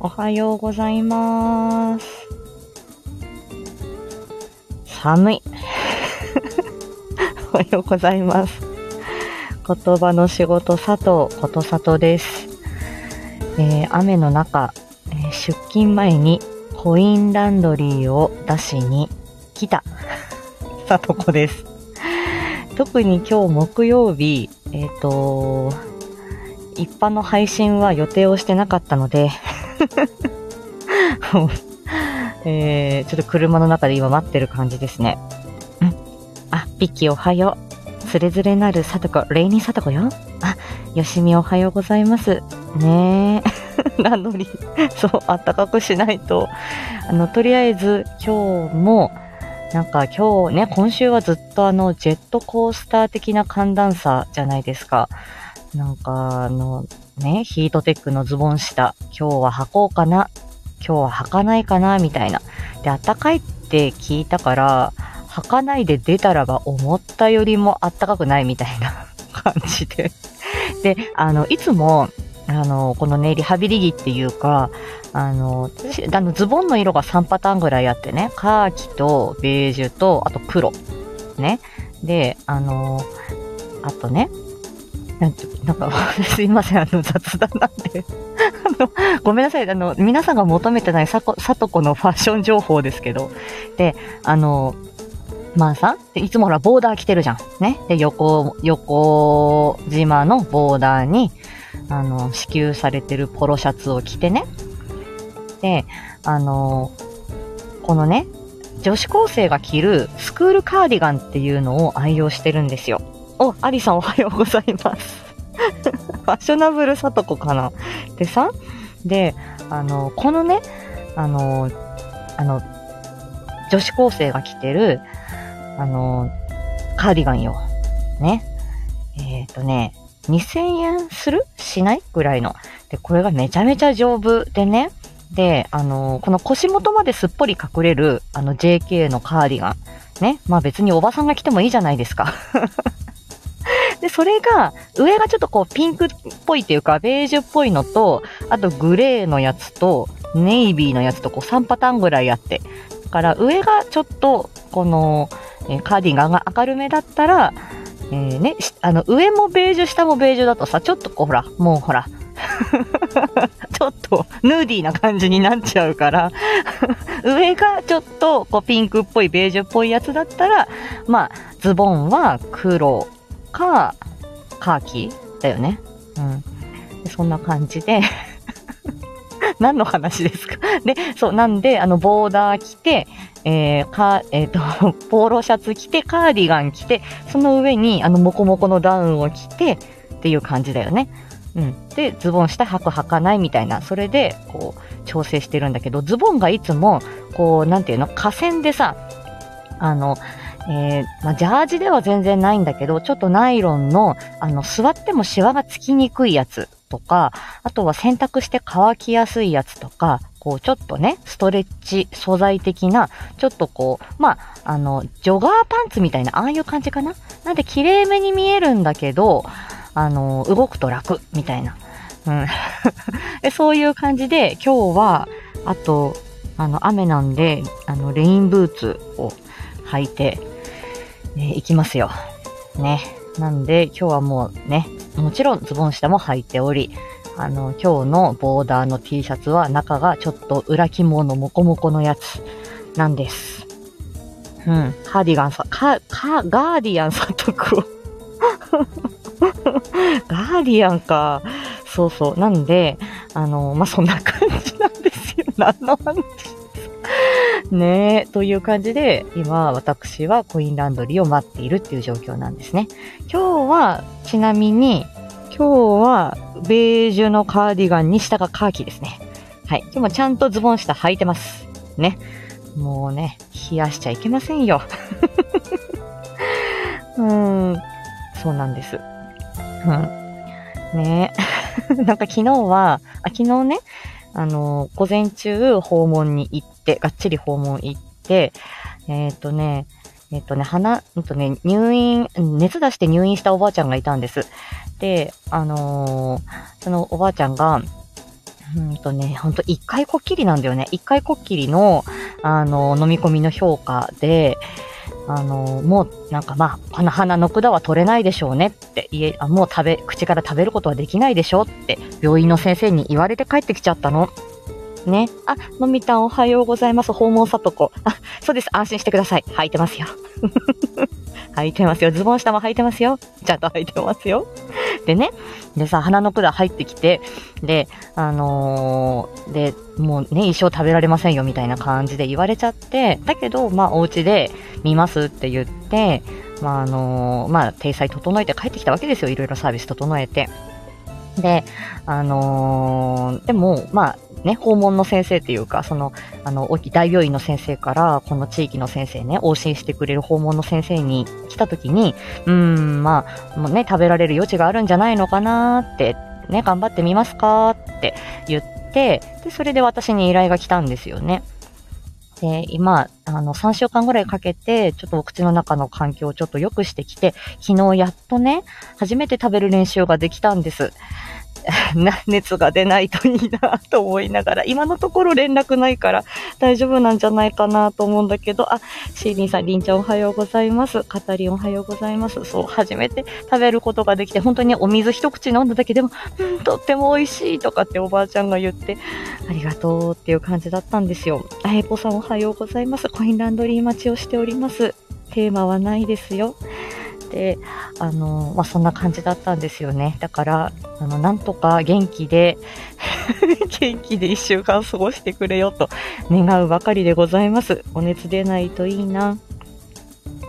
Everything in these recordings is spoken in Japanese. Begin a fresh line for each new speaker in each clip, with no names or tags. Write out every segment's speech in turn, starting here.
おはようございます。寒い。おはようございます。言葉の仕事佐藤ことさとです。えー雨の中、え出勤前にコインランドリーを出しに来たさとこです。特に今日木曜日、えっ、と、一般の配信は予定をしてなかったので、えー、ちょっと車の中で今待ってる感じですね。うん。あ、ピッキーおはよう。つれづれなるさとこ、レイニーさとこよ。あ、よしみおはようございます。ねえ。なのに、そう、あったかくしないと。あの、とりあえず今日も、なんか今日ね、今週はずっとあの、ジェットコースター的な寒暖差じゃないですか。なんかあの、ね、ヒートテックのズボン下、今日は履こうかな、今日は履かないかな、みたいな。で、暖かいって聞いたから、履かないで出たらば思ったよりも暖かくないみたいな 感じで。で、あの、いつも、あの、このね、リハビリ着っていうか、あの、あのズボンの色が3パターンぐらいあってね、カーキとベージュと、あと黒。ね。で、あの、あとね、なんなんか、すいません、あの、雑談なんで。あの、ごめんなさい、あの、皆さんが求めてないさこ、さとこのファッション情報ですけど、で、あの、まあさ、でいつもほら、ボーダー着てるじゃん。ね？で、横、横島のボーダーに、あの、支給されてるポロシャツを着てね。で、あの、このね、女子高生が着るスクールカーディガンっていうのを愛用してるんですよ。お、アリさんおはようございます。ファッショナブルさとこかな。でさ、で、あの、このね、あの、あの、女子高生が着てる、あの、カーディガンよ。ね。えっ、とね、2000円するしないぐらいの。で、これがめちゃめちゃ丈夫でね。で、あの、この腰元まですっぽり隠れる、あの JK のカーディガン。ね。まあ別におばさんが着てもいいじゃないですか。で、それが、上がちょっとこうピンクっぽいっていうか、ベージュっぽいのと、あとグレーのやつと、ネイビーのやつとこう3パターンぐらいあって。だから上がちょっと、この、えカーディガンが明るめだったら、えーね、あの、上もベージュ、下もベージュだとさ、ちょっとこうほら、もうほら、ちょっとヌーディーな感じになっちゃうから、上がちょっとこうピンクっぽい、ベージュっぽいやつだったら、まあ、ズボンは黒か、カーキだよね。うん。そんな感じで、何の話ですか？で、そう、なんで、あの、ボーダー着て、えー、か、えっ、と、ポーロシャツ着て、カーディガン着て、その上に、あの、モコモコのダウンを着て、っていう感じだよね。うん。で、ズボン下履く履かないみたいな、それで、こう、調整してるんだけど、ズボンがいつも、こう、なんていうの、河川でさ、あの、えーまあ、ジャージでは全然ないんだけど、ちょっとナイロンの、あの、座ってもシワがつきにくいやつとか、あとは洗濯して乾きやすいやつとか、こう、ちょっとね、ストレッチ素材的な、ちょっとこう、まあ、あの、ジョガーパンツみたいな、ああいう感じかな？なんで、綺麗めに見えるんだけど、あの、動くと楽、みたいな。うん。そういう感じで、今日は、あと、あの、雨なんで、あの、レインブーツを履いて、え行きますよ。ね。なんで、今日はもうね、もちろんズボン下も履いており、あの、今日のボーダーの T シャツは中がちょっと裏肝のモコモコのやつなんです。うん。カーディガンさ、カ、カ、ガーディアンさんとこ。ガーディアンか。そうそう。なんで、あの、まあ、そんな感じなんですよ。何の話 ねえ、という感じで、今、私はコインランドリーを待っているっていう状況なんですね。今日は、ちなみに、今日は、ベージュのカーディガンに下がカーキですね。はい。今日もちゃんとズボン下履いてます。ね。もうね、冷やしちゃいけませんよ。うーん、そうなんです。うん。ね なんか昨日は、あ、昨日ね、あの、午前中訪問に行って、がっちり訪問行って、えっ、とね、えっ、とね、鼻、うんとね、入院、熱出して入院したおばあちゃんがいたんです。で、あのーそのおばあちゃんが、うんとね、ほんと一回こっきりなんだよね。一回こっきりの、あの、飲み込みの評価で、あの、もうなんかまあ、この鼻の管は取れないでしょうねって言え、あもう食べ、口から食べることはできないでしょうって病院の先生に言われて帰ってきちゃったの？ね。あ、のみたんおはようございます。訪問さとこ。あ、そうです。安心してください。履いてますよ。履いてますよ。ズボン下も履いてますよ。ちゃんと履いてますよ。でね。でさ、鼻の管入ってきて、で、あのー、で、もうね、一生食べられませんよみたいな感じで言われちゃって、だけど、まあ、お家で見ますって言って、まあ、あのー、まあ、体裁整えて帰ってきたわけですよ。いろいろサービス整えて。で、あのー、でも、まあ、ね、訪問の先生っていうか、その、あの、大きい大病院の先生から、この地域の先生ね、往診してくれる訪問の先生に来た時に、うーん、まあ、もうね、食べられる余地があるんじゃないのかなって、ね、頑張ってみますかって言って、で、それで私に依頼が来たんですよね。で、今、あの、3週間ぐらいかけて、ちょっとお口の中の環境をちょっと良くしてきて、昨日やっとね、初めて食べる練習ができたんです。熱が出ないといいなと思いながら、今のところ連絡ないから大丈夫なんじゃないかなと思うんだけど、あ、シーリンさん、リンちゃんおはようございます。カタリンおはようございます。そう、初めて食べることができて、本当にお水一口飲んだだけでも、うん、とっても美味しいとかっておばあちゃんが言って、ありがとうっていう感じだったんですよ。あえぽさんおはようございます。コインランドリー待ちをしております。テーマはないですよ。で、あの、まあ、そんな感じだったんですよね。だから、あの、なんとか元気で 元気で一週間過ごしてくれよと願うばかりでございます。お熱出ないといいな。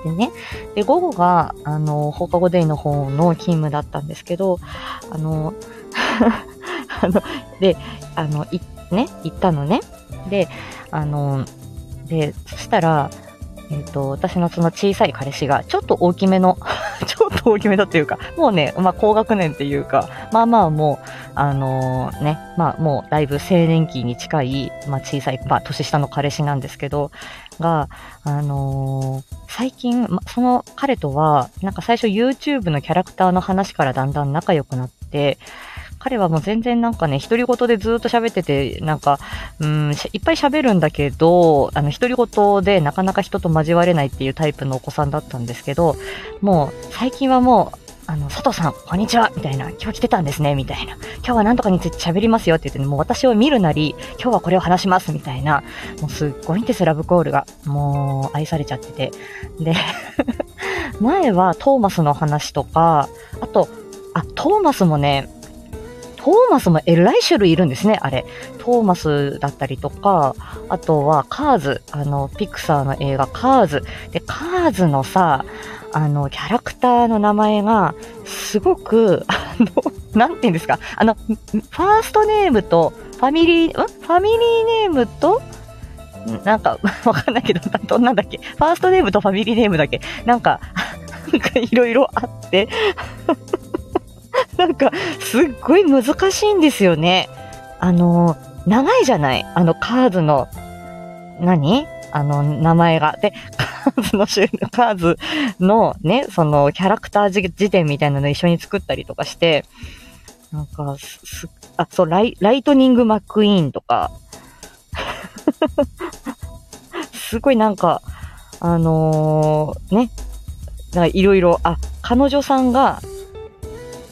でね、で、午後が、あの、放課後デイの方の勤務だったんですけど、あの、あの、で、あの、い、ね、行ったのね。で、あの、で、そしたら、えっ、ー、と、私のその小さい彼氏が、ちょっと大きめの ちょっと大きめだっていうか、もうね、まあ、高学年っていうか、まあまあもう、あのー、ね、まあもうだいぶ青年期に近い、まあ小さい、まあ年下の彼氏なんですけど、が、あのー、最近、ま、その彼とは、なんか最初 YouTube のキャラクターの話からだんだん仲良くなって、彼はもう全然なんかね、独り言でずっと喋ってて、なんか、うん、いっぱい喋るんだけど、あの、独り言でなかなか人と交われないっていうタイプのお子さんだったんですけど、もう、最近はもう、あの、佐藤さん、こんにちはみたいな、今日来てたんですねみたいな。今日は何とかについて喋りますよって言って、ね、もう私を見るなり、今日はこれを話しますみたいな、もうすっごいんです、ラブコールが。もう、愛されちゃってて。で、前はトーマスの話とか、あと、あ、トーマスもね、トーマスもえらい種類いるんですね、あれ。トーマスだったりとか、あとはカーズ、あの、ピクサーの映画カーズ。で、カーズのさ、あの、キャラクターの名前が、すごく、あの、なんて言うんですか、あの、ファーストネームと、ファミリー、ん？ファミリーネームと、なんか、わかんないけど、どんなんだっけ？ファーストネームとファミリーネームだっけ？なんか、なんかいろいろあって。なんか、すっごい難しいんですよね。あの、長いじゃない？あのカーズの、何？あの、名前が。で、カーズの種類、カーズのね、そのキャラクター辞典みたいなの一緒に作ったりとかして、なんか、す、あ、そう、ライ、ライトニング・マック・イーンとか、すごいなんか、あのー、ね、いろいろ、あ、彼女さんが、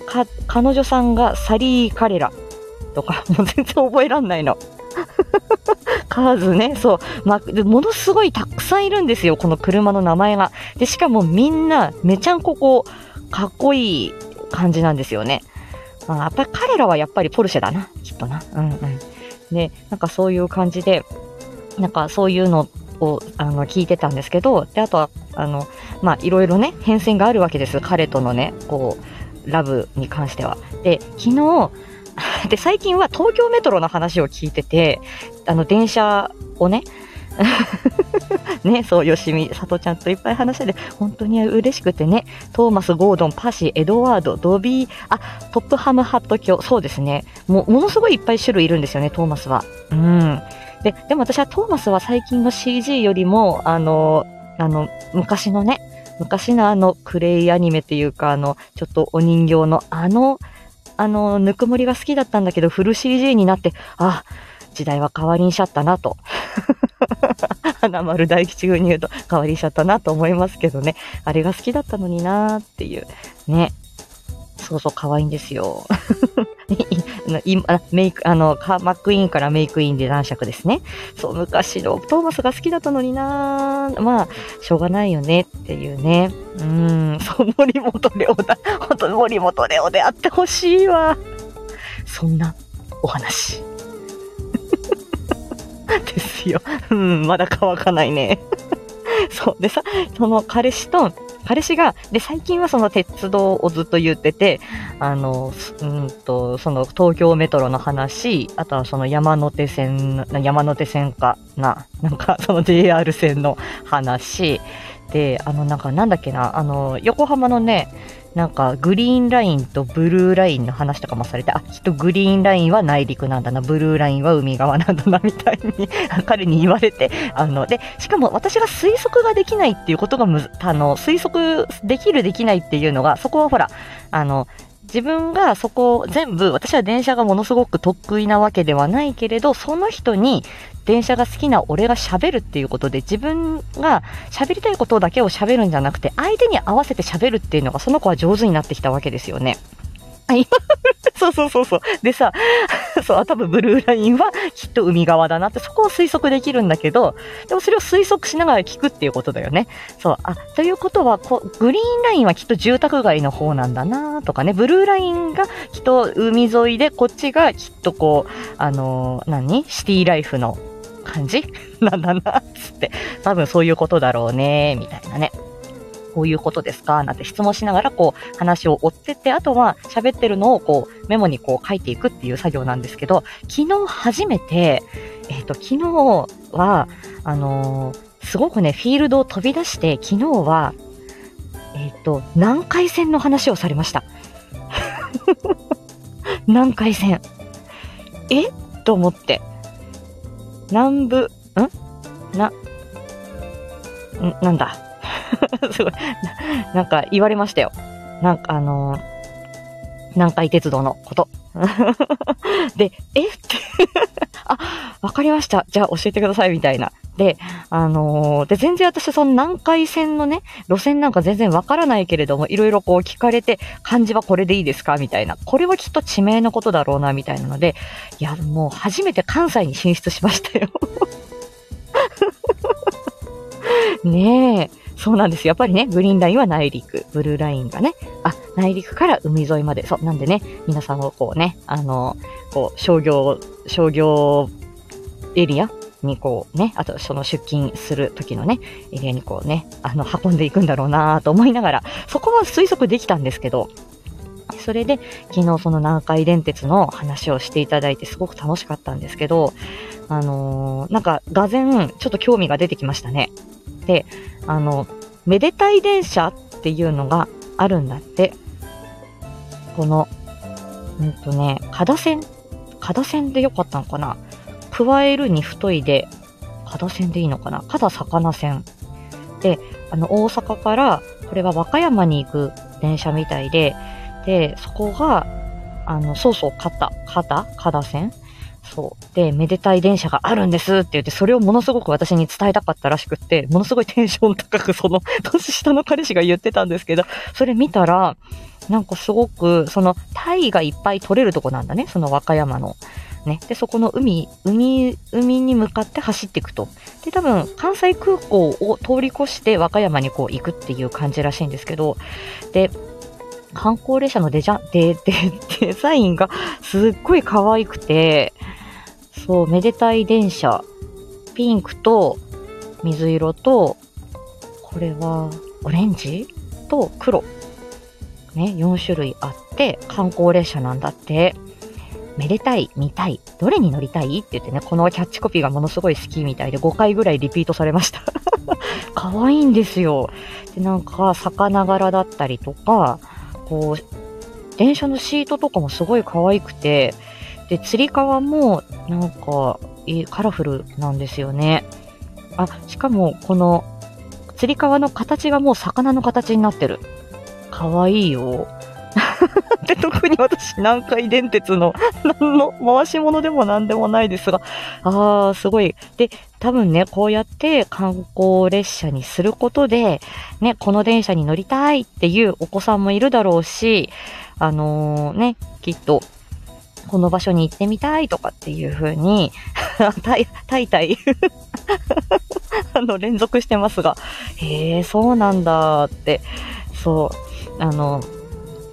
か彼女さんがサリー・カレラとか、もう全然覚えらんないの。カーズね、そう。まあ、ものすごいたくさんいるんですよ、この車の名前が。で、しかもみんな、めちゃんここ、かっこいい感じなんですよね。まあ、やっぱり彼らはやっぱりポルシェだな、きっとな。うんうん。で、なんかそういう感じで、なんかそういうのをあの聞いてたんですけど、で、あとは、あの、まあ、いろいろね、変遷があるわけです。彼とのね、こう、ラブに関しては。で、昨日、で、最近は東京メトロの話を聞いてて、あの、電車をね、ね、そう、よしみ、さとちゃんといっぱい話してて、本当に嬉しくてね、トーマス、ゴードン、パシー、エドワード、ドビー、あ、トップハムハット教、そうですね。もう、ものすごいいっぱい種類いるんですよね、トーマスは。うん。で、でも私はトーマスは最近の CG よりも、あの、あの、昔のね、昔のあのクレイアニメっていうか、あの、ちょっとお人形のあのあの、ぬくもりが好きだったんだけど、フル CG になって、あ、時代は変わりにしちゃったなと。花丸大吉風に言うと変わりしちゃったなと思いますけどね。あれが好きだったのになーっていう。ね。そうそう、可愛いんですよ。メイク、あの、マックインからメイクインで男爵ですね。そう、昔のトーマスが好きだったのになまあ、しょうがないよねっていうね。うん、そう、森本レオだ。本当森本レオであってほしいわ。そんなお話。ですよ。うん、まだ乾かないね。そう。でさ、その彼氏と、彼氏が、で、最近はその鉄道をずっと言ってて、あの、うんと、その東京メトロの話、あとはその山手線、山手線かな、なんか その JR 線の話、で、あの、なんかなんだっけな、あの、横浜のね、なんかグリーンラインとブルーラインの話とかもされて、あ、きっとグリーンラインは内陸なんだな、ブルーラインは海側なんだな、みたいに彼に言われて、あの、で、しかも私が推測ができないっていうことがむ、あの、推測できるできないっていうのが、そこはほら、あの、自分がそこ全部、私は電車がものすごく得意なわけではないけれど、その人に電車が好きな俺が喋るっていうことで、自分が喋りたいことだけを喋るんじゃなくて、相手に合わせて喋るっていうのが、その子は上手になってきたわけですよね。そうそうそうそう。でさ、そう、多分ブルーラインはきっと海側だなって、そこを推測できるんだけど、でもそれを推測しながら聞くっていうことだよね。そう、あ、ということは、こ、グリーンラインはきっと住宅街の方なんだなとかね、ブルーラインがきっと海沿いで、こっちがきっとこう、あのー、何？シティライフの感じ？なんだな、つって。多分そういうことだろうね、みたいなね。こういうことですか？なんて質問しながら、こう、話を追ってって、あとは喋ってるのを、こう、メモにこう書いていくっていう作業なんですけど、昨日初めて、えっ、ー、と、昨日は、あのー、すごくね、フィールドを飛び出して、昨日は、えっ、ー、と、南海線の話をされました。南海線。え？と思って。南部、ん？な、んなんだ？すごいな。なんか言われましたよ。なんかあのー、南海鉄道のこと。で、え？って あ、わかりました。じゃあ教えてください、みたいな。で、あのー、で、全然私その南海線のね、路線なんか全然わからないけれども、いろいろこう聞かれて、漢字はこれでいいですか？みたいな。これはきっと地名のことだろうな、みたいなので、いや、もう初めて関西に進出しましたよねえ。そうなんです。やっぱりね、グリーンラインは内陸、ブルーラインがね、あ、内陸から海沿いまで、そう、なんでね、皆さんをこうね、あの、こう、商業、商業エリアにこうね、あとその出勤する時のね、エリアにこうね、あの、運んでいくんだろうなと思いながら、そこは推測できたんですけど、それで昨日その南海電鉄の話をしていただいてすごく楽しかったんですけど、あのー、なんか、がぜ、ちょっと興味が出てきましたね。で、あの、めでたい電車っていうのがあるんだって。この、うんとね、kada 線 kada 線でよかったのかな加えるに太いで、kada 線でいいのかな kada 魚線。で、あの、大阪から、これは和歌山に行く電車みたいで、で、そこが、あの、そうそう、肩、肩、肩線そう。で、めでたい電車があるんですって言って、それをものすごく私に伝えたかったらしくって、ものすごいテンション高くその、年下の彼氏が言ってたんですけど、それ見たら、なんかすごく、その、タイがいっぱい取れるとこなんだね、その和歌山の。ね。で、そこの海、海、海に向かって走っていくと。で、多分、関西空港を通り越して和歌山にこう行くっていう感じらしいんですけど、で、観光列車のデジャ、デ、デ、デザインがすっごい可愛くて、そう、めでたい電車。ピンクと水色と、これはオレンジ？と黒。ね、4種類あって、観光列車なんだって。めでたい、見たい、どれに乗りたい？って言ってね、このキャッチコピーがものすごい好きみたいで5回ぐらいリピートされました。可愛いんですよ。で、なんか、魚柄だったりとか、こう、電車のシートとかもすごい可愛くて、で、釣り革もなんかいいカラフルなんですよね。あ、しかもこの釣り革の形がもう魚の形になってる。かわいいよ。で、特に私、南海電鉄の 何の回し物でも何でもないですが、ああ、すごい。で、多分ね、こうやって観光列車にすることで、ね、この電車に乗りたいっていうお子さんもいるだろうし、あのー、ね、きっと、この場所に行ってみたいとかっていう風に、たい、たいたい あの、連続してますが、へえ、そうなんだって、そう、あの、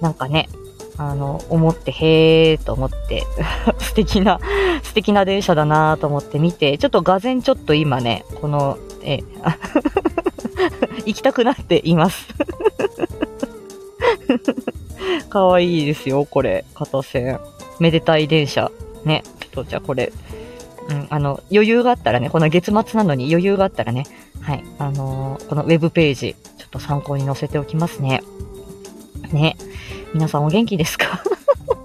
なんかね、あの、思って、へーと思って、素敵な、素敵な電車だなと思って見て、ちょっとがぜんちょっと今ね、この、え、行きたくなっていますかわいいですよ、これ、片線。めでたい電車。ね。ちょっとじゃあこれ、うん、あの、余裕があったらね、この月末なのに余裕があったらね、はい、あのー、このウェブページ、ちょっと参考に載せておきますね。ね。皆さんお元気ですか？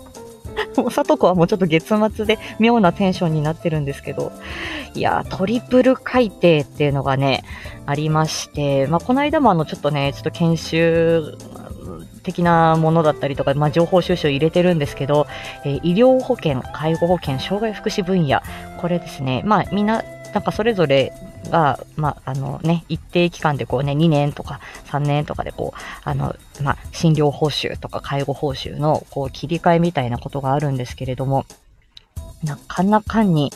もう、さとこはもうちょっと月末で妙なテンションになってるんですけど、いやートリプル改定っていうのがね、ありまして、まあ、この間もあの、ちょっとね、ちょっと研修的なものだったりとか、まあ、情報収集入れてるんですけど、えー、医療保険、介護保険、障害福祉分野、これですね、まあ、みんな、なんかそれぞれが、まあ、あのね、一定期間でこうね、2年とか3年とかでこう、あの、まあ、診療報酬とか介護報酬のこう切り替えみたいなことがあるんですけれども、なかなかに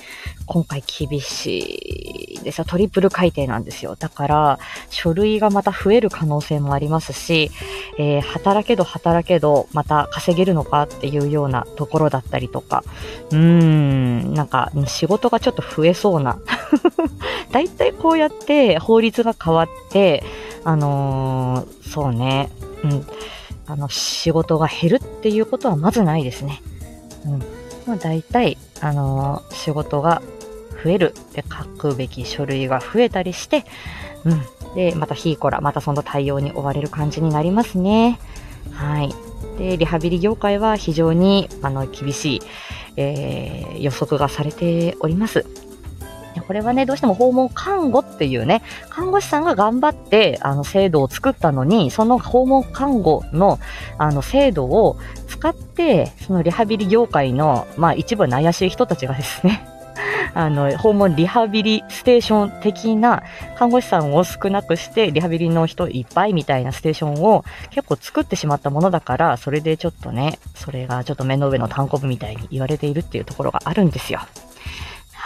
今回厳しいです。トリプル改定なんですよ。だから、書類がまた増える可能性もありますし、えー、働けど働けど、また稼げるのかっていうようなところだったりとか、うーん、なんか仕事がちょっと増えそうな。だいたいこうやって法律が変わって、あのー、そうね、うん、あの、仕事が減るっていうことはまずないですね。うん。まあ、大体、あのー、仕事が増えるで書くべき書類が増えたりして、うん。で、またヒーコラ、またその対応に追われる感じになりますね。はい。で、リハビリ業界は非常に、あの、厳しい、えー、予測がされております。これはね、どうしても訪問看護っていうね、看護師さんが頑張って、あの、制度を作ったのに、その訪問看護の、あの、制度をかって、そのリハビリ業界の、まあ、一部の怪しい人たちがですね、あの、訪問リハビリステーション的な看護師さんを少なくして、リハビリの人いっぱいみたいなステーションを結構作ってしまったものだから、それでちょっとね、それがちょっと目の上の単行部みたいに言われているっていうところがあるんですよ。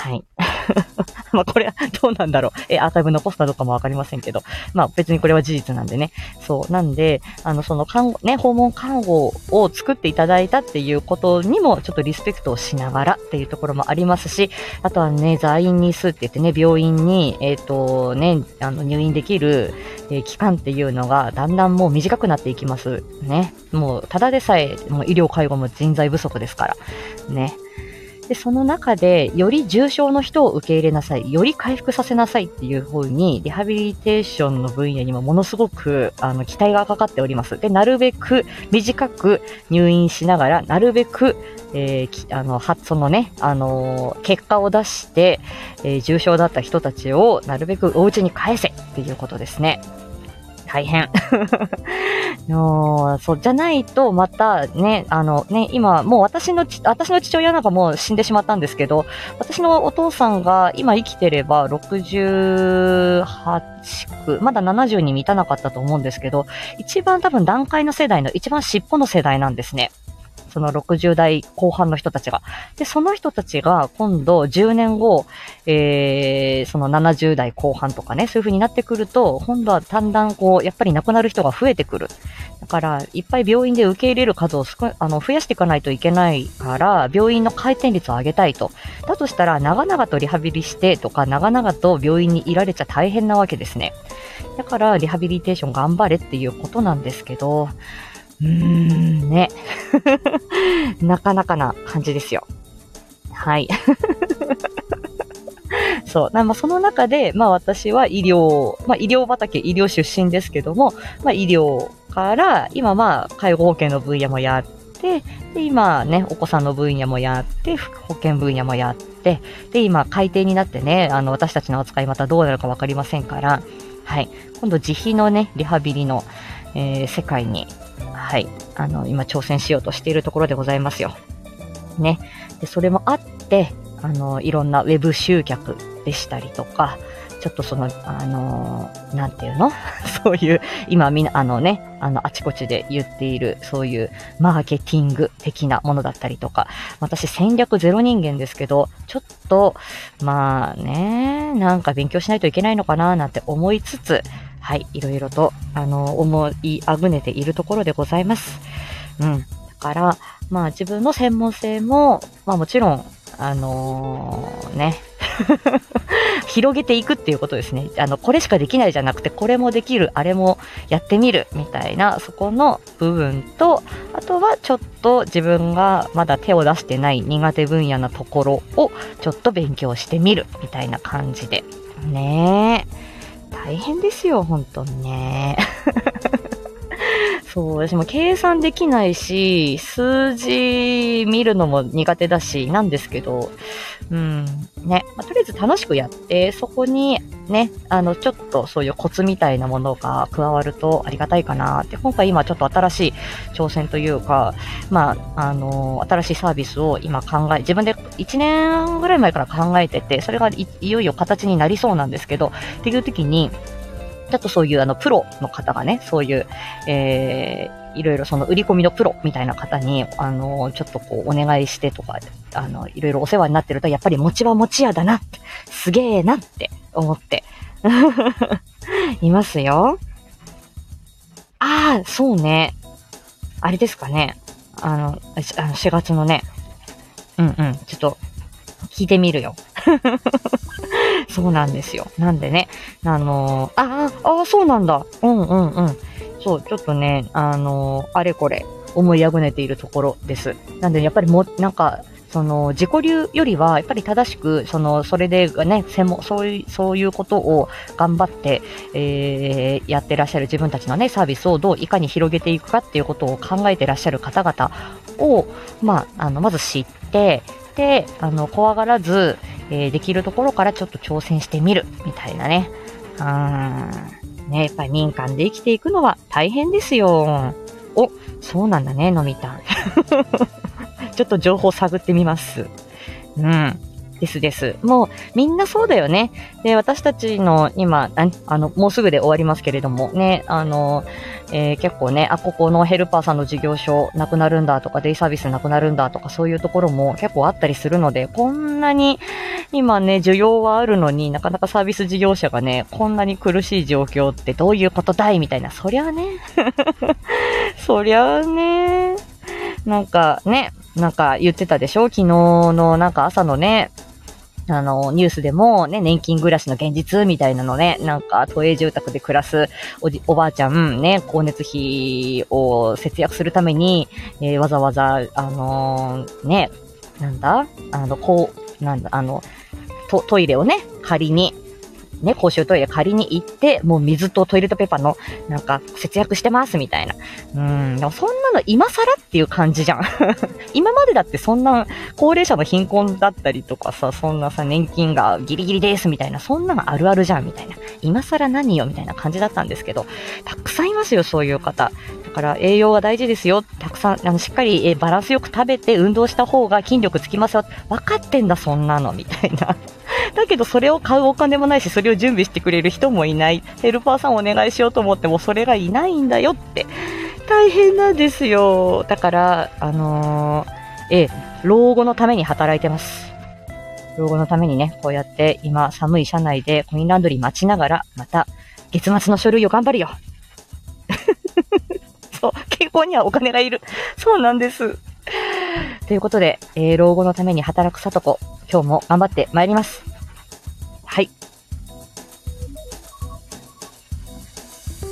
はい。まあこれはどうなんだろう。え、アーカイブ残すかどうかもわかりませんけど。まあ別にこれは事実なんでね。そう。なんで、あの、その看護、ね、訪問看護を作っていただいたっていうことにもちょっとリスペクトをしながらっていうところもありますし、あとはね、在院日数って言ってね、病院に、えっ、ー、とね、あの、入院できる、えー、期間っていうのがだんだんもう短くなっていきます。ね。もう、ただでさえ、もう医療介護も人材不足ですから。ね。で、その中で、より重症の人を受け入れなさい、より回復させなさいっていう風に、リハビリテーションの分野にもものすごく、あの、期待がかかっております。で、なるべく短く入院しながら、なるべく、えー、あの、は、そのね、あのー、結果を出して、えー、重症だった人たちをなるべくお家に返せっていうことですね。大変。そう、じゃないと、またね、あのね、今、もう私の私の父親なんかもう死んでしまったんですけど、私のお父さんが今生きてれば68区、まだ70に満たなかったと思うんですけど、一番多分段階の世代の一番尻尾の世代なんですね。その60代後半の人たちが。で、その人たちが今度10年後、えー、その70代後半とかね、そういう風になってくると、今度はだんだんこう、やっぱり亡くなる人が増えてくる。だから、いっぱい病院で受け入れる数を少あの増やしていかないといけないから、病院の回転率を上げたいと。だとしたら、長々とリハビリしてとか、長々と病院にいられちゃ大変なわけですね。だから、リハビリテーション頑張れっていうことなんですけど、うーん、ね。なかなかな感じですよ。はい。そう。まあ、その中で、まあ私は医療、まあ医療畑、医療出身ですけども、まあ医療から、今まあ介護保険の分野もやって、で、今ね、お子さんの分野もやって、副保険分野もやって、で、今改定になってね、あの私たちの扱いまたどうなるかわかりませんから、はい。今度自費のね、リハビリの、えー、世界にはい、あの、今挑戦しようとしているところでございますよ。ね。で、それもあって、あの、いろんなウェブ集客でしたりとか、ちょっとその、あのー、なんていうの？そういう、今みんな、あのね、あの、あちこちで言っている、そういうマーケティング的なものだったりとか、私戦略ゼロ人間ですけど、ちょっと、まあね、なんか勉強しないといけないのかななんて思いつつ、はい、いろいろと、あの、思いあぐねているところでございます。うん。だから、まあ自分の専門性も、まあもちろん、あのー、ね、広げていくっていうことですね。あの、これしかできないじゃなくて、これもできる、あれもやってみる、みたいな、そこの部分と、あとはちょっと自分がまだ手を出してない苦手分野なところを、ちょっと勉強してみる、みたいな感じで。ねえ。大変ですよ、本当にね。そう、私も計算できないし、数字見るのも苦手だし、なんですけど、うん、ね、まあ、とりあえず楽しくやって、そこにね、あの、ちょっとそういうコツみたいなものが加わるとありがたいかなって、今回今ちょっと新しい挑戦というか、まあ、あの、新しいサービスを今考え、自分で1年ぐらい前から考えてて、それがいよいよ形になりそうなんですけど、っていう時に、ちょっとそういうあの、プロの方がね、そういう、えー、いろいろその売り込みのプロみたいな方に、あの、ちょっとこう、お願いしてとか、あの、いろいろお世話になってると、やっぱり餅は餅屋だなって、すげえなって思って、いますよ。ああ、そうね。あれですかね。あの、あの4月のね、うんうん、ちょっと、聞いてみるよ。そうなんですよ。なんでね、あのー、ああ、あそうなんだ。うんうんうん。そう、ちょっとね、あのー、あれこれ、思いあぐねているところです。なんで、やっぱりも、なんか、その、自己流よりは、やっぱり正しく、その、それでね、専門、そういう、そういうことを頑張って、えー、やってらっしゃる自分たちのね、サービスをどういかに広げていくかっていうことを考えてらっしゃる方々を、まあ、あの、まず知って、で、あの、怖がらず、えー、できるところからちょっと挑戦してみる、みたいなね。うん。ね、やっぱり民間で生きていくのは大変ですよ。お、そうなんだね、のみたん。ちょっと情報探ってみます。うん。ですです。もう、みんなそうだよね。で、私たちの今、あの、もうすぐで終わりますけれども、ね、あの、えー、結構ね、あ、ここのヘルパーさんの事業所なくなるんだとか、デイサービスなくなるんだとか、そういうところも結構あったりするので、こんなに今ね、需要はあるのになかなかサービス事業者がね、こんなに苦しい状況ってどういうことだいみたいな、そりゃね、そりゃね、なんかね、なんか言ってたでしょ？昨日のなんか朝のね、あの、ニュースでもね、年金暮らしの現実みたいなのね、なんか都営住宅で暮らすおじ、おばあちゃんね、光熱費を節約するために、えー、わざわざ、あのー、ね、なんだ？あの、こう、なんだ、あの、ト、トイレをね、仮に、ね、公衆トイレ借りに行って、もう水とトイレットペーパーの、なんか、節約してます、みたいな。うん、でもそんなの今更っていう感じじゃん。今までだってそんな、高齢者の貧困だったりとかさ、そんなさ、年金がギリギリです、みたいな、そんなのあるあるじゃん、みたいな。今更何よ、みたいな感じだったんですけど、たくさんいますよ、そういう方。だから、栄養が大事ですよ。たくさん、あの、しっかり、えバランスよく食べて運動した方が筋力つきますよ。分かってんだ、そんなの、みたいな。だけどそれを買うお金もないし、それを準備してくれる人もいない。ヘルパーさんお願いしようと思ってもそれがいないんだよって。大変なんですよ。だから、あのー、え老後のために働いてます。老後のためにね、こうやって今寒い車内でコインランドリー待ちながら、また月末の書類を頑張るよ。そう、健康にはお金がいる。そうなんです。ということで、えー、老後のために働くさとこ、今日も頑張ってまいります。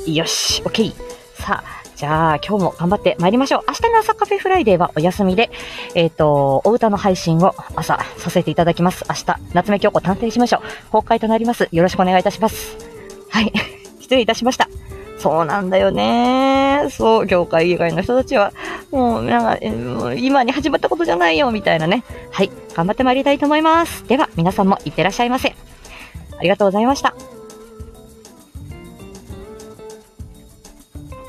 よし、OK。さあ、じゃあ、今日も頑張って参りましょう。明日の朝カフェフライデーはお休みで、えっ、ー、と、お歌の配信を朝させていただきます。明日、夏目京子探偵事務所、公開となります。よろしくお願いいたします。はい。失礼いたしました。そうなんだよね。そう、業界以外の人たちは、もう、なんか、今に始まったことじゃないよ、みたいなね。はい。頑張って参りたいと思います。では、皆さんもいってらっしゃいませ。ありがとうございました。